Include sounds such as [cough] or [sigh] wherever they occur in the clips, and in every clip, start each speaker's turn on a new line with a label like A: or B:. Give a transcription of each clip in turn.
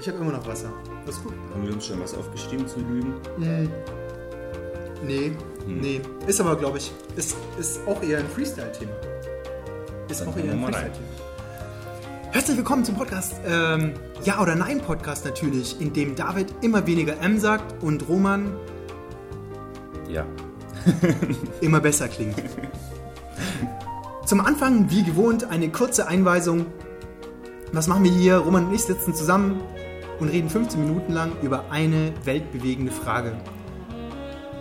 A: Ich habe immer noch Wasser. Das ist gut.
B: Haben wir uns schon was aufgeschrieben zu Lügen?
A: Mm. Nee, nee. Ist aber, glaube ich, ist, ist auch eher ein Freestyle-Thema. Ist
B: Dann
A: auch eher ein. Freestyle-Thema. Herzlich willkommen zum Podcast ähm, Ja oder Nein Podcast natürlich, in dem David immer weniger M sagt und Roman
B: Ja. [laughs]
A: immer besser klingt. Zum Anfang, wie gewohnt, eine kurze Einweisung. Was machen wir hier? Roman und ich sitzen zusammen und reden 15 Minuten lang über eine weltbewegende Frage.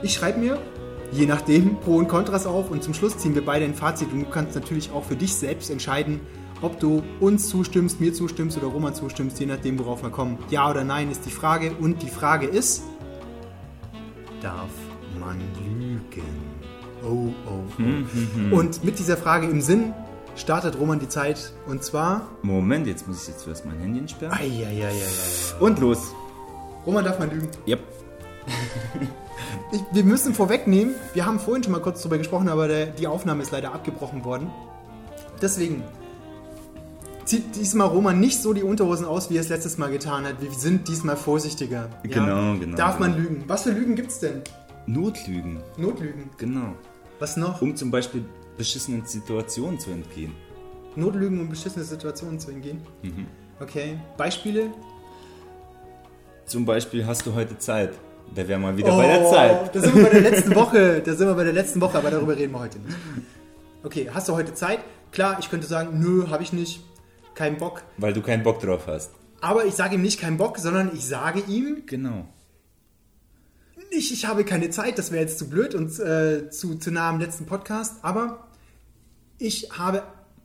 A: Ich schreibe mir, je nachdem, Pro und Kontras auf und zum Schluss ziehen wir beide ein Fazit und du kannst natürlich auch für dich selbst entscheiden, ob du uns zustimmst, mir zustimmst oder Roman zustimmst, je nachdem, worauf wir kommen. Ja oder nein ist die Frage und die Frage ist, darf man lügen? Oh, oh, oh. Und mit dieser Frage im Sinn startet Roman die Zeit und zwar.
B: Moment, jetzt muss ich jetzt zuerst mein Handy entsperren.
A: Eieieiei.
B: Und los.
A: Roman darf man lügen.
B: Yep. [laughs]
A: Ich, wir müssen vorwegnehmen, wir haben vorhin schon mal kurz darüber gesprochen, aber der, die Aufnahme ist leider abgebrochen worden. Deswegen zieht diesmal Roman nicht so die Unterhosen aus, wie er es letztes Mal getan hat. Wir sind diesmal vorsichtiger.
B: Genau, genau,
A: Darf man
B: genau.
A: lügen? Was für Lügen gibt es denn?
B: Notlügen.
A: Notlügen.
B: Genau.
A: Was noch?
B: Um zum Beispiel beschissenen Situationen zu entgehen.
A: Notlügen, um beschissene Situationen zu entgehen.
B: Mhm.
A: Okay. Beispiele?
B: Zum Beispiel hast du heute Zeit. Da wäre mal wieder bei der
A: Oh,
B: Zeit.
A: Da sind wir bei der letzten [laughs] Woche. Da sind wir bei der letzten Woche, aber darüber reden wir heute nicht. Okay, hast du heute Zeit? Klar, ich könnte sagen, nö, habe ich nicht. Kein Bock.
B: Weil du keinen Bock drauf hast.
A: Aber ich sage ihm nicht keinen Bock, sondern ich sage ihm
B: Genau.
A: nicht, ich habe keine Zeit. Das wäre jetzt zu blöd und äh, zu, zu nah am letzten Podcast. Aber ich habe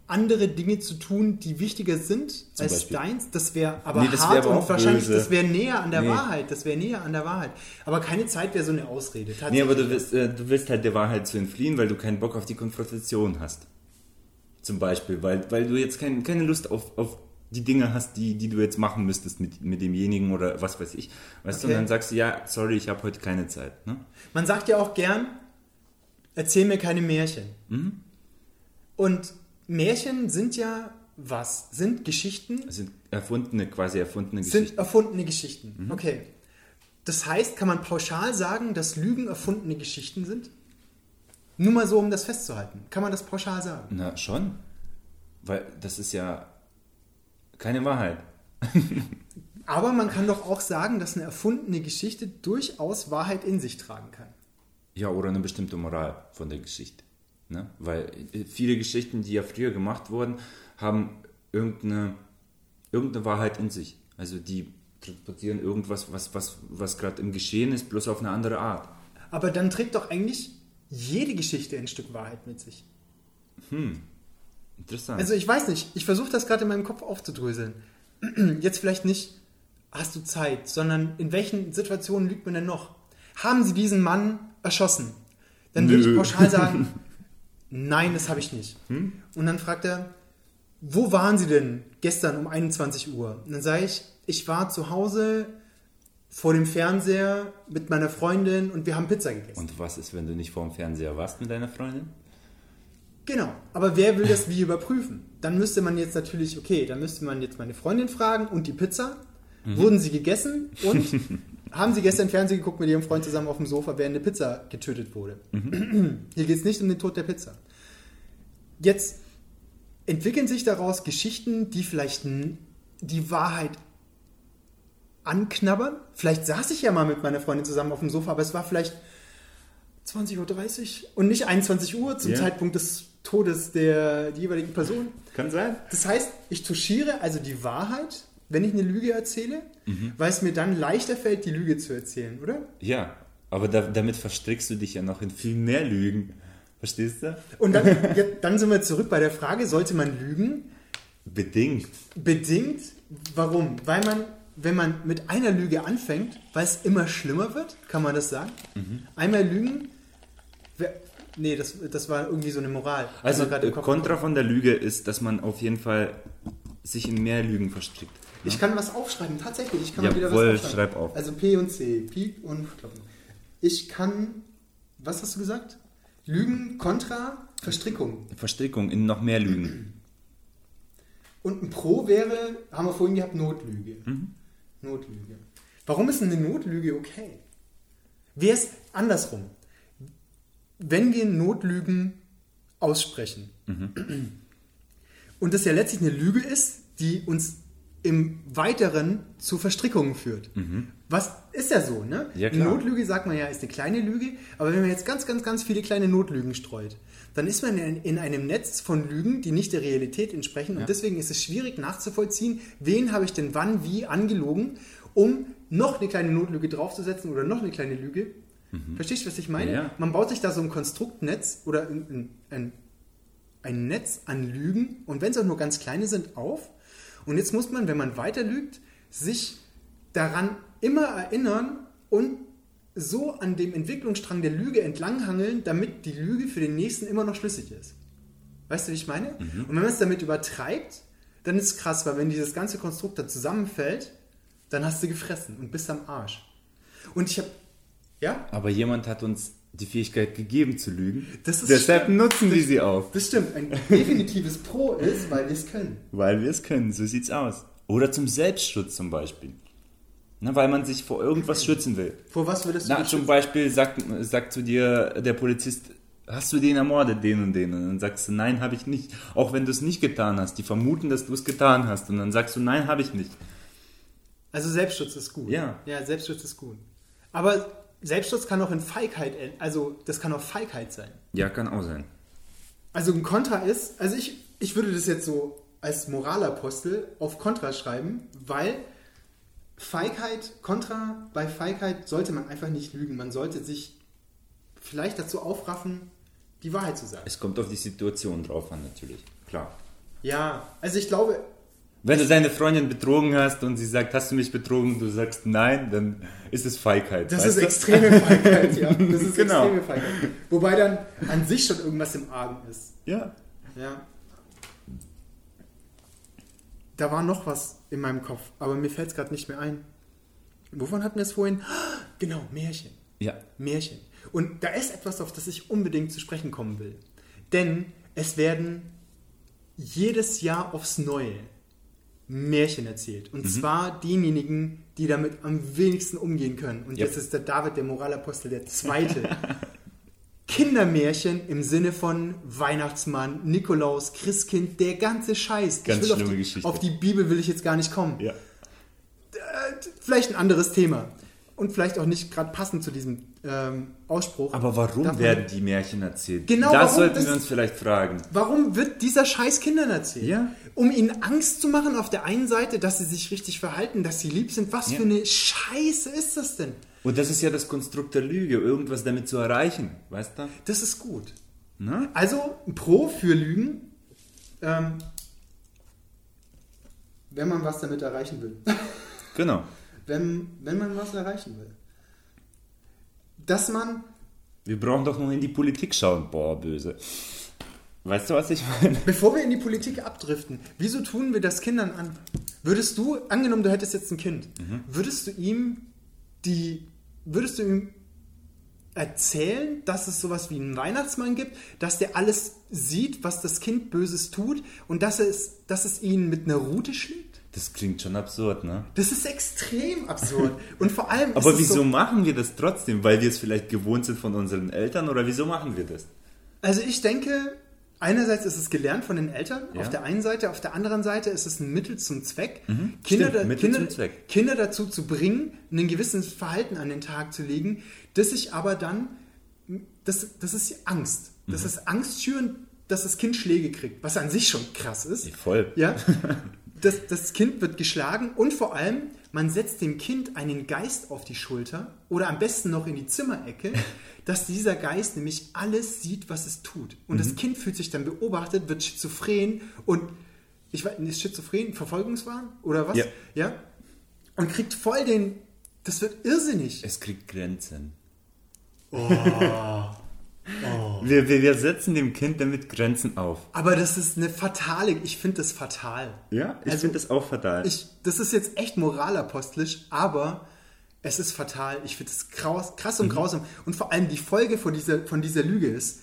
A: andere Dinge zu tun, die wichtiger sind
B: Zum
A: als
B: Beispiel?
A: deins. Das wäre aber
B: Nee, das
A: hart
B: wär aber
A: und
B: auch
A: wahrscheinlich,
B: böse.
A: das wäre näher an der
B: Nee.
A: Wahrheit. Das wäre näher an der Wahrheit. Aber keine Zeit wäre so eine Ausrede.
B: Nee, aber du willst, äh, du willst halt der Wahrheit zu entfliehen, weil du keinen Bock auf die Konfrontation hast. Zum Beispiel, weil, weil du jetzt kein, keine Lust auf, auf die Dinge hast, die, die du jetzt machen müsstest mit, mit demjenigen oder was weiß ich. Weißt du,
A: Okay.
B: und dann sagst du, ja, sorry, ich habe heute keine Zeit. Ne?
A: Man sagt ja auch gern, erzähl mir keine Märchen.
B: Mhm.
A: Und Märchen sind ja was? Sind Geschichten,
B: sind erfundene, quasi erfundene
A: sind
B: Geschichten.
A: erfundene Geschichten.
B: Mhm.
A: Okay. Das heißt, kann man pauschal sagen, dass Lügen erfundene Geschichten sind? Nur mal so, um das festzuhalten. Kann man das pauschal sagen?
B: Na, schon. Weil das ist ja keine Wahrheit. [laughs]
A: Aber man kann doch auch sagen, dass eine erfundene Geschichte durchaus Wahrheit in sich tragen kann.
B: Ja, oder eine bestimmte Moral von der Geschichte. Ne? Weil äh, viele Geschichten, die ja früher gemacht wurden, haben irgendeine, irgendeine Wahrheit in sich. Also die transportieren irgendwas, was, was, was gerade im Geschehen ist, bloß auf eine andere Art.
A: Aber dann trägt doch eigentlich jede Geschichte ein Stück Wahrheit mit sich.
B: Interessant.
A: Also ich weiß nicht, ich versuche das gerade in meinem Kopf aufzudröseln. [clears throat] Jetzt vielleicht nicht, hast du Zeit, sondern in welchen Situationen lügt man denn noch? Haben sie diesen Mann erschossen? Dann würde ich pauschal sagen, [laughs] nein, das habe ich nicht. Und dann fragt er, wo waren sie denn gestern um 21 Uhr? Und dann sage ich, ich war zu Hause vor dem Fernseher mit meiner Freundin und wir haben Pizza gegessen.
B: Und was ist, wenn du nicht vor dem Fernseher warst mit deiner Freundin?
A: Genau, aber wer will das wie überprüfen? Dann müsste man jetzt natürlich, okay, dann müsste man jetzt meine Freundin fragen und die Pizza. Wurden sie gegessen und [laughs] haben sie gestern Fernsehen geguckt mit ihrem Freund zusammen auf dem Sofa, während eine Pizza getötet wurde? Hier geht es nicht um den Tod der Pizza. Jetzt entwickeln sich daraus Geschichten, die vielleicht die Wahrheit anknabbern. Vielleicht saß ich ja mal mit meiner Freundin zusammen auf dem Sofa, aber es war vielleicht 20.30 Uhr und nicht 21 Uhr zum
B: Ja.
A: Zeitpunkt des Todes der jeweiligen Person.
B: Kann sein.
A: Das heißt, ich touchiere also die Wahrheit, wenn ich eine Lüge erzähle, weil es mir dann leichter fällt, die Lüge zu erzählen, oder?
B: Ja, aber da, damit verstrickst du dich ja noch in viel mehr Lügen. Verstehst du?
A: Und dann, [laughs] ja, dann sind wir zurück bei der Frage, sollte man lügen?
B: Bedingt.
A: Bedingt. Warum? Weil man, wenn man mit einer Lüge anfängt, weil es immer schlimmer wird, kann man das sagen? Einmal lügen. wer- Nee, das, das war irgendwie so eine Moral.
B: Also äh, Kontra von der Lüge ist, dass man auf jeden Fall sich in mehr Lügen verstrickt.
A: Ich kann was aufschreiben, tatsächlich. Ich kann mal wieder
B: Jawohl,
A: was aufschreiben.
B: schreib auf.
A: Also P und C, Pik und Kloppen. Ich kann, was hast du gesagt? Lügen kontra Verstrickung.
B: Verstrickung in noch mehr Lügen.
A: Und ein Pro wäre, haben wir vorhin gehabt, Notlüge.
B: Mhm.
A: Notlüge. Warum ist eine Notlüge okay? Wäre es andersrum? Wenn wir Notlügen aussprechen [clears throat] und das ja letztlich eine Lüge ist, die uns im Weiteren zu Verstrickungen führt. Was ist ja so, ne?
B: Ja.
A: Notlüge sagt man ja, ist eine kleine Lüge, aber wenn man jetzt ganz, ganz, ganz viele kleine Notlügen streut, dann ist man in, in einem Netz von Lügen, die nicht der Realität entsprechen und deswegen ist es schwierig nachzuvollziehen, wen habe ich denn wann wie angelogen, um noch eine kleine Notlüge draufzusetzen oder noch eine kleine Lüge. Verstehst du, was ich meine?
B: Ja, ja.
A: Man baut sich da so ein Konstruktnetz oder ein, ein ein Netz an Lügen und wenn es auch nur ganz kleine sind, auf. Und jetzt muss man, wenn man weiter lügt, sich daran immer erinnern und so an dem Entwicklungsstrang der Lüge entlanghangeln, damit die Lüge für den nächsten immer noch schlüssig ist. Weißt du, wie ich meine? Und wenn man es damit übertreibt, dann ist es krass, weil wenn dieses ganze Konstrukt da zusammenfällt, dann hast du gefressen und bist am Arsch. Und ich habe, ja,
B: Aber jemand hat uns die Fähigkeit gegeben zu lügen.
A: Das
B: Deshalb
A: stimmt.
B: nutzen wir sie auf.
A: das stimmt, ein definitives Pro ist, weil wir es können.
B: Weil wir es können, so sieht's aus. Oder zum Selbstschutz zum Beispiel. Na, weil man sich vor irgendwas schützen will.
A: Vor was würdest du
B: Na, zum Beispiel sagt, sagt zu dir der Polizist, hast du den ermordet, den und den? Und dann sagst du, nein, habe ich nicht. Auch wenn du es nicht getan hast. Die vermuten, dass du es getan hast. Und dann sagst du, nein, habe ich nicht.
A: Also Selbstschutz ist gut.
B: Ja.
A: Ja, Selbstschutz ist gut. Aber Selbstschutz kann auch in Feigheit, en- also das kann auch Feigheit sein.
B: Ja, kann auch sein.
A: Also ein Kontra ist, also ich, ich würde das jetzt so als Moralapostel auf Kontra schreiben, weil Feigheit, Kontra, bei Feigheit sollte man einfach nicht lügen. Man sollte sich vielleicht dazu aufraffen, die Wahrheit zu sagen.
B: Es kommt auf die Situation drauf an, natürlich. Klar.
A: Ja, also ich glaube,
B: Wenn du deine Freundin betrogen hast und sie sagt, hast du mich betrogen, du sagst nein, dann ist es Feigheit.
A: Das ist
B: du?
A: extreme Feigheit, ja. [laughs] Das ist
B: Genau.
A: extreme Feigheit. Wobei dann an sich schon irgendwas im Argen ist.
B: Ja.
A: Ja. Da war noch was in meinem Kopf, aber mir fällt es gerade nicht mehr ein. Wovon hatten wir es vorhin? [gasps] Genau, Märchen.
B: Ja.
A: Märchen. Und da ist etwas, auf das ich unbedingt zu sprechen kommen will. Denn es werden jedes Jahr aufs Neue Märchen erzählt. Und zwar denjenigen, die damit am wenigsten umgehen können. Und
B: Yep.
A: das ist der David, der Moralapostel, der [laughs] Zweite. Kindermärchen im Sinne von Weihnachtsmann, Nikolaus, Christkind, der ganze Scheiß.
B: Ganz
A: ich auf
B: schlimme
A: die,
B: Geschichte.
A: Auf die Bibel will ich jetzt gar nicht kommen
B: Ja.
A: vielleicht ein anderes Thema. Und vielleicht auch nicht gerade passend zu diesem ähm, Ausspruch.
B: Aber warum
A: man-
B: werden die Märchen erzählt?
A: Genau,
B: Das
A: warum
B: sollten
A: das-
B: wir uns vielleicht fragen.
A: Warum wird dieser Scheiß Kindern erzählt?
B: Ja.
A: Um ihnen Angst zu machen auf der einen Seite, dass sie sich richtig verhalten, dass sie lieb sind. Was
B: Ja.
A: für eine Scheiße ist das denn?
B: Und das ist ja das Konstrukt der Lüge, irgendwas damit zu erreichen, weißt du?
A: Das ist gut.
B: Na?
A: Also, ein Pro für Lügen, ähm, wenn man was damit erreichen will.
B: Genau.
A: Wenn, wenn man was erreichen will. Dass man
B: Wir brauchen doch nur in die Politik schauen. Boah, böse. Weißt du, was ich meine?
A: Bevor wir in die Politik abdriften, wieso tun wir das Kindern an? Würdest du, angenommen, du hättest jetzt ein Kind, würdest du ihm die, würdest du ihm erzählen, dass es sowas wie einen Weihnachtsmann gibt, dass der alles sieht, was das Kind Böses tut und dass es, dass es ihn mit einer Route schlägt?
B: Das klingt schon absurd, ne?
A: Das ist extrem absurd. Und vor allem [laughs]
B: Aber
A: ist es
B: wieso
A: so,
B: machen wir das trotzdem? Weil wir es vielleicht gewohnt sind von unseren Eltern oder wieso machen wir das?
A: Also ich denke, einerseits ist es gelernt von den Eltern,
B: Ja.
A: auf der einen Seite, auf der anderen Seite ist es ein Mittel zum Zweck, Kinder,
B: Mhm. Stimmt,
A: da,
B: Mittel
A: Kinder,
B: zum Zweck.
A: Kinder dazu zu bringen, ein gewisses Verhalten an den Tag zu legen, das sich aber dann, das, das ist Angst.
B: Mhm.
A: Das ist Angst schüren, dass das Kind Schläge kriegt, was an sich schon krass ist.
B: Voll.
A: Ja, [laughs] das, das Kind wird geschlagen und vor allem, man setzt dem Kind einen Geist auf die Schulter oder am besten noch in die Zimmerecke, [laughs] dass dieser Geist nämlich alles sieht, was es tut. Und
B: Mhm.
A: das Kind fühlt sich dann beobachtet, wird schizophren und ich weiß, ist schizophren, Verfolgungswahn oder was?
B: Ja.
A: ja. Und kriegt voll den, das wird irrsinnig.
B: Es kriegt Grenzen.
A: Oh.
B: Wir, wir, wir setzen dem Kind damit Grenzen auf.
A: Aber das ist eine fatale, ich finde das fatal.
B: Ja, ich
A: Also,
B: finde das auch fatal.
A: Ich, das ist jetzt echt moralapostlisch, aber es ist fatal. Ich finde es krass, krass
B: Mhm.
A: und grausam. Und vor allem die Folge von dieser, von dieser Lüge ist,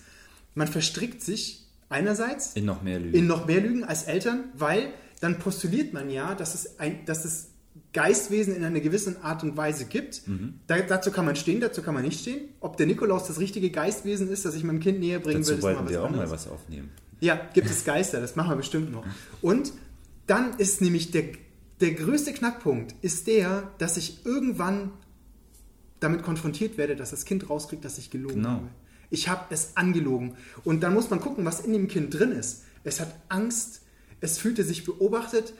A: man verstrickt sich einerseits
B: in noch mehr Lügen.
A: in noch mehr Lügen als Eltern, weil dann postuliert man ja, dass es, ein, dass es Geistwesen in einer gewissen Art und Weise gibt. Da, dazu kann man stehen, dazu kann man nicht stehen. Ob der Nikolaus das richtige Geistwesen ist, das ich meinem Kind näher bringen will,
B: Dazu
A: ist
B: wollten
A: mal
B: wir
A: was
B: auch mal
A: anderes.
B: was aufnehmen.
A: Ja, gibt es Geister, das machen wir bestimmt noch. Und dann ist nämlich der, der größte Knackpunkt, ist der, dass ich irgendwann damit konfrontiert werde, dass das Kind rauskriegt, dass ich gelogen
B: Genau.
A: habe. Ich habe es angelogen. Und dann muss man gucken, was in dem Kind drin ist. Es hat Angst, es fühlte sich beobachtet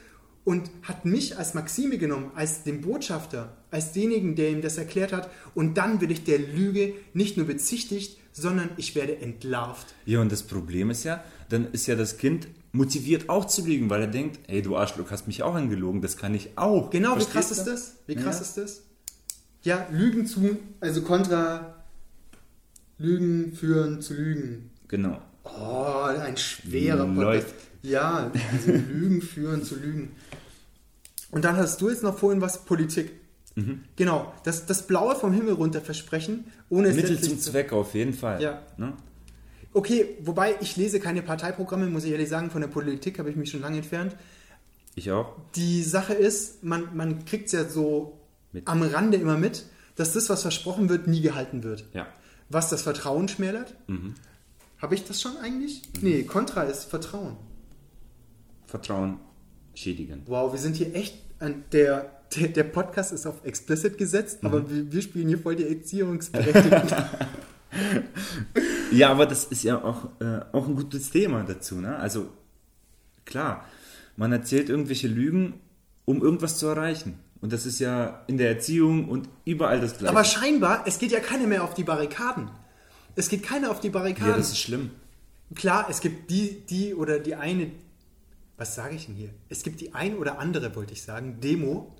A: und hat mich als Maxime genommen, als den Botschafter, als denjenigen, der ihm das erklärt hat. Und dann werde ich der Lüge nicht nur bezichtigt, sondern ich werde entlarvt.
B: Ja, und das Problem ist ja, dann ist ja das Kind motiviert auch zu lügen, weil er denkt, ey, du Arschloch, hast mich auch angelogen, das kann ich auch.
A: Genau, wie
B: Verstehst
A: krass
B: du?
A: ist das? Wie krass
B: Ja.
A: ist das? Ja, Lügen zu, also kontra Lügen führen zu Lügen.
B: Genau.
A: Oh, ein schwerer. Podcast. Ja, also [laughs] Lügen führen zu Lügen. Und dann hast du jetzt noch vorhin was Politik.
B: Mhm.
A: Genau, das, das Blaue vom Himmel runter versprechen, ohne es
B: Mittel zum
A: zu-
B: Zweck auf jeden Fall.
A: Ja.
B: Ne?
A: Okay, wobei ich lese keine Parteiprogramme, muss ich ehrlich sagen, von der Politik habe ich mich schon lange entfernt.
B: Ich auch.
A: Die Sache ist, man, man kriegt es ja so
B: Mit.
A: am Rande immer mit, dass das, was versprochen wird, nie gehalten wird.
B: Ja.
A: Was das Vertrauen schmälert.
B: Mhm.
A: Habe ich das schon eigentlich? Nee, Kontra ist Vertrauen.
B: Vertrauen schädigen.
A: Wow, wir sind hier echt an der. Der, der Podcast ist auf explicit gesetzt, aber wir, wir spielen hier voll die Erziehungsberechtigten. [laughs]
B: Ja, aber das ist ja auch, äh, auch ein gutes Thema dazu. Ne? Also klar, man erzählt irgendwelche Lügen, um irgendwas zu erreichen. Und das ist ja in der Erziehung und überall das Gleiche.
A: aber scheinbar, es geht ja keiner mehr auf die Barrikaden. Es geht keiner auf die Barrikaden.
B: ja, das ist schlimm.
A: Klar, es gibt die, die oder die eine, was sage ich denn hier? Es gibt die ein oder andere, wollte ich sagen, Demo,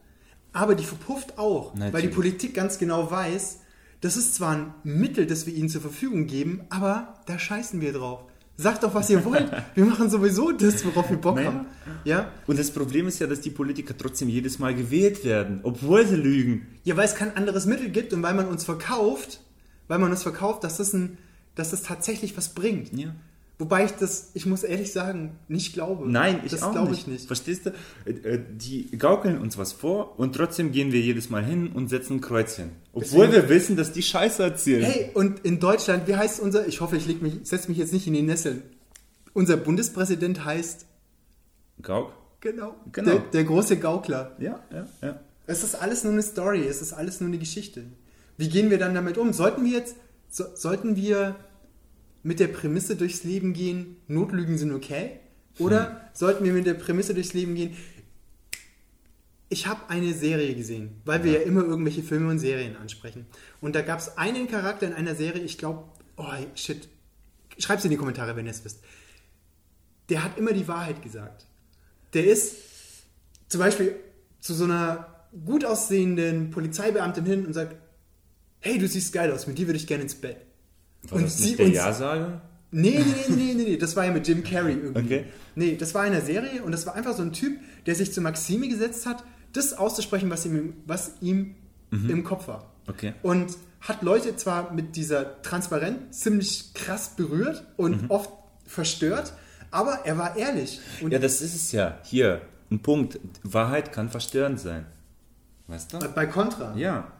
A: aber die verpufft auch, weil die
B: Natürlich.
A: Politik ganz genau weiß, das ist zwar ein Mittel, das wir ihnen zur Verfügung geben, aber da scheißen wir drauf. Sagt doch, was ihr [laughs] wollt. Wir machen sowieso das, worauf wir Bock
B: Naja.
A: haben. Ja?
B: Und das Problem ist ja, dass die Politiker trotzdem jedes Mal gewählt werden, obwohl sie lügen.
A: ja, weil es kein anderes Mittel gibt und weil man uns verkauft, weil man uns verkauft, dass das, ein, dass das tatsächlich was bringt.
B: Ja.
A: Wobei ich das, ich muss ehrlich sagen, nicht glaube.
B: Nein, ich
A: das
B: auch
A: glaube
B: nicht.
A: ich nicht.
B: Verstehst du? Äh, äh, Die gaukeln uns was vor und trotzdem gehen wir jedes Mal hin und setzen ein Kreuzchen. Obwohl
A: Deswegen-
B: wir wissen, dass die Scheiße erzählen.
A: Hey, und in Deutschland, wie heißt unser, ich hoffe, ich leg mich, setze mich jetzt nicht in die Nessel. Unser Bundespräsident heißt,
B: Gauk?
A: genau,
B: Genau.
A: Der, der große Gaukler.
B: Ja, ja, ja.
A: Es ist alles nur eine Story, es ist alles nur eine Geschichte. Wie gehen wir dann damit um? Sollten wir jetzt, so, sollten wir mit der Prämisse durchs Leben gehen, Notlügen sind okay? Oder
B: Hm.
A: sollten wir mit der Prämisse durchs Leben gehen, ich habe eine Serie gesehen, weil wir ja immer irgendwelche Filme und Serien ansprechen. Und da gab es einen Charakter in einer Serie, ich glaube, oh shit, schreib's in die Kommentare, wenn ihr es wisst. Der hat immer die Wahrheit gesagt. Der ist zum Beispiel zu so einer gut aussehenden Polizeibeamtin hin und sagt, hey, du siehst geil aus, mit dir würde ich gerne ins Bett.
B: War
A: und
B: das
A: sie
B: nicht der Ja-Sager?
A: Nee, nee, nee, nee, nee, nee, das war ja mit Jim Carrey irgendwie.
B: Okay.
A: Nee, das war in einer Serie und das war einfach so ein Typ, der sich zur Maxime gesetzt hat, das auszusprechen, was ihm, was ihm im Kopf war.
B: Okay.
A: Und hat Leute zwar mit dieser Transparenz ziemlich krass berührt und oft verstört, aber er war ehrlich. Und
B: Ja, das ist es ja. Hier, ein Punkt. Wahrheit kann verstörend sein. Weißt du?
A: bei Contra.
B: Ja.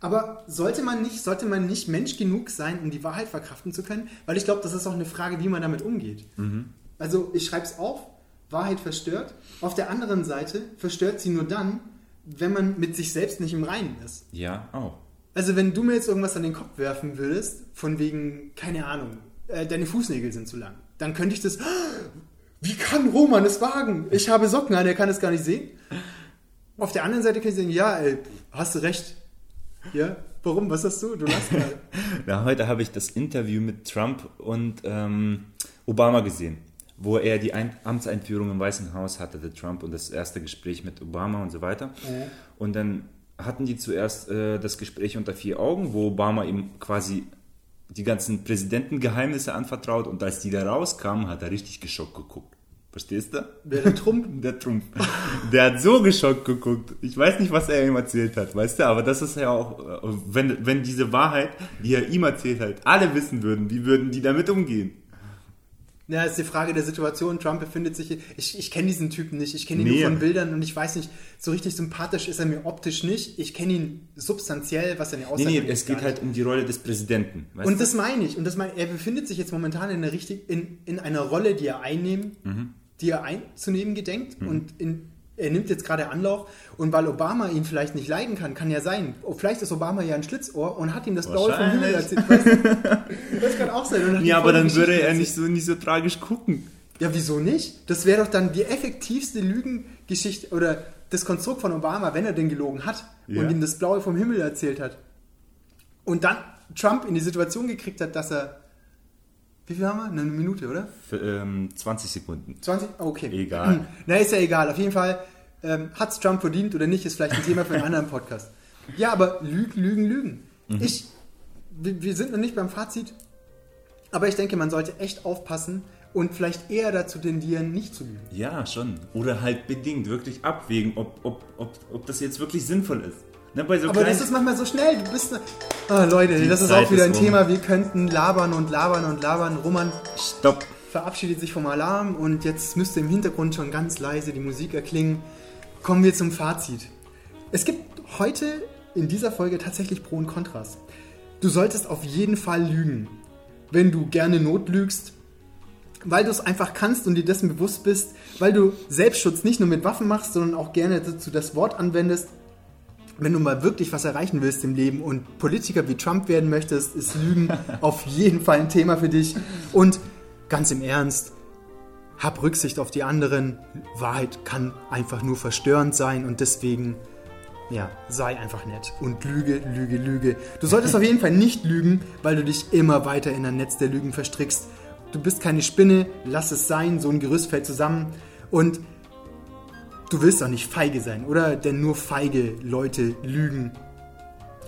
A: Aber sollte man nicht, sollte man nicht Mensch genug sein, um die Wahrheit verkraften zu können? Weil ich glaube, das ist auch eine Frage, wie man damit umgeht. Also ich schreibe es auf, Wahrheit verstört. Auf der anderen Seite verstört sie nur dann, wenn man mit sich selbst nicht im Reinen ist.
B: Ja, auch.
A: Also wenn du mir jetzt irgendwas an den Kopf werfen würdest, von wegen, keine Ahnung, äh, deine Fußnägel sind zu lang, dann könnte ich das, [gasps] wie kann Roman es wagen? Ich habe Socken an, er kann es gar nicht sehen. Auf der anderen Seite kann ich sagen, ja, ey, hast du recht. Ja, warum? Was hast du? Du lachst gerade. [laughs]
B: Na, heute habe ich das Interview mit Trump und ähm, Obama gesehen, wo er die Ein Amtseinführung im Weißen Haus hatte, der Trump, und das erste Gespräch mit Obama und so weiter. Und dann hatten die zuerst äh, das Gespräch unter vier Augen, wo Obama ihm quasi die ganzen Präsidentengeheimnisse anvertraut und als die da rauskamen, hat er richtig geschockt geguckt. Verstehst du?
A: Wer der Trump?
B: Der Trump. [laughs] Der hat so geschockt geguckt. Ich weiß nicht, was er ihm erzählt hat, weißt du, aber das ist ja auch, äh, wenn, wenn diese Wahrheit, die er ihm erzählt hat, alle wissen würden, wie würden die damit umgehen?
A: Ja, ist die Frage der Situation. Trump befindet sich. Ich, ich kenne diesen Typen nicht. Ich kenne ihn
B: Nee.
A: nur von Bildern und ich weiß nicht, so richtig sympathisch ist er mir optisch nicht. Ich kenne ihn substanziell, was seine
B: Nee,
A: Aussage
B: nee, es geht halt um die Rolle des Präsidenten.
A: Und das meine ich. Und das meine, er befindet sich jetzt momentan in einer, richtig, in, in einer Rolle, die er einnehmen,
B: Mhm.
A: Die er einzunehmen gedenkt. Und in, er nimmt jetzt gerade Anlauf. Und weil Obama ihn vielleicht nicht leiden kann, kann ja sein. Oh, vielleicht ist Obama ja ein Schlitzohr und hat ihm das Blaue vom Himmel erzählt. Weißt du? Das kann auch sein. [laughs]
B: Ja, aber dann würde er nicht so, nicht so tragisch gucken.
A: Ja, wieso nicht? Das wäre doch dann die effektivste Lügengeschichte oder das Konstrukt von Obama, wenn er denn gelogen hat
B: Ja.
A: und ihm das Blaue vom Himmel erzählt hat. Und dann Trump in die Situation gekriegt hat, dass er. Wie viel haben wir? Eine Minute, oder?
B: Für, ähm, 20 Sekunden.
A: 20? Oh, Okay.
B: Egal.
A: Na, ist ja egal. Auf jeden Fall ähm, hat es Trump verdient oder nicht, ist vielleicht ein Thema für einen anderen Podcast. Ja, aber Lügen, Lügen, Lügen. Ich, wir, wir sind noch nicht beim Fazit, aber ich denke, man sollte echt aufpassen und vielleicht eher dazu tendieren, nicht zu lügen.
B: Ja, schon. Oder halt bedingt, wirklich abwägen, ob, ob, ob, ob das jetzt wirklich sinnvoll ist. Ne, so
A: Aber das ist manchmal so schnell. Du bist. Ne ah, Leute,
B: Die
A: das ist
B: Zeit
A: auch wieder ein
B: ist rum.
A: Thema. Wir könnten labern und labern und labern. Roman
B: Stopp.
A: verabschiedet sich vom Alarm und jetzt müsste im Hintergrund schon ganz leise die Musik erklingen. Kommen wir zum Fazit. Es gibt heute in dieser Folge tatsächlich Pro und Kontras. Du solltest auf jeden Fall lügen. Wenn du gerne notlügst, weil du es einfach kannst und dir dessen bewusst bist, weil du Selbstschutz nicht nur mit Waffen machst, sondern auch gerne dazu das Wort anwendest. Wenn du mal wirklich was erreichen willst im Leben und Politiker wie Trump werden möchtest, ist Lügen [laughs] auf jeden Fall ein Thema für dich. Und ganz im Ernst, hab Rücksicht auf die anderen. Wahrheit kann einfach nur verstörend sein und deswegen, ja, sei einfach nett und lüge, lüge, lüge. Du solltest auf jeden Fall nicht lügen, weil du dich immer weiter in ein Netz der Lügen verstrickst. Du bist keine Spinne, lass es sein, so ein Gerüst fällt zusammen und du willst auch nicht feige sein, oder? Denn nur feige Leute lügen.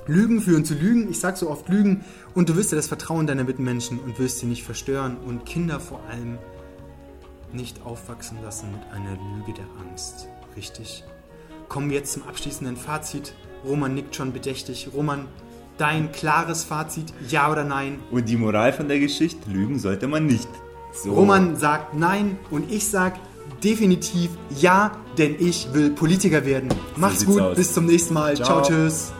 A: Lügen führen zu Lügen, ich sag so oft Lügen, und du wirst dir das Vertrauen deiner Mitmenschen und wirst sie nicht verstören und Kinder vor allem nicht aufwachsen lassen mit einer Lüge der Angst. Richtig? Kommen wir jetzt zum abschließenden Fazit. Roman nickt schon bedächtig. Roman, dein klares Fazit, ja oder nein?
B: Und die Moral von der Geschichte, lügen sollte man nicht. So.
A: Roman sagt nein und ich sag definitiv ja, denn ich will Politiker werden. Macht's
B: sieht's
A: gut,
B: aus.
A: bis zum nächsten Mal. Ciao,
B: Ciao.
A: tschüss.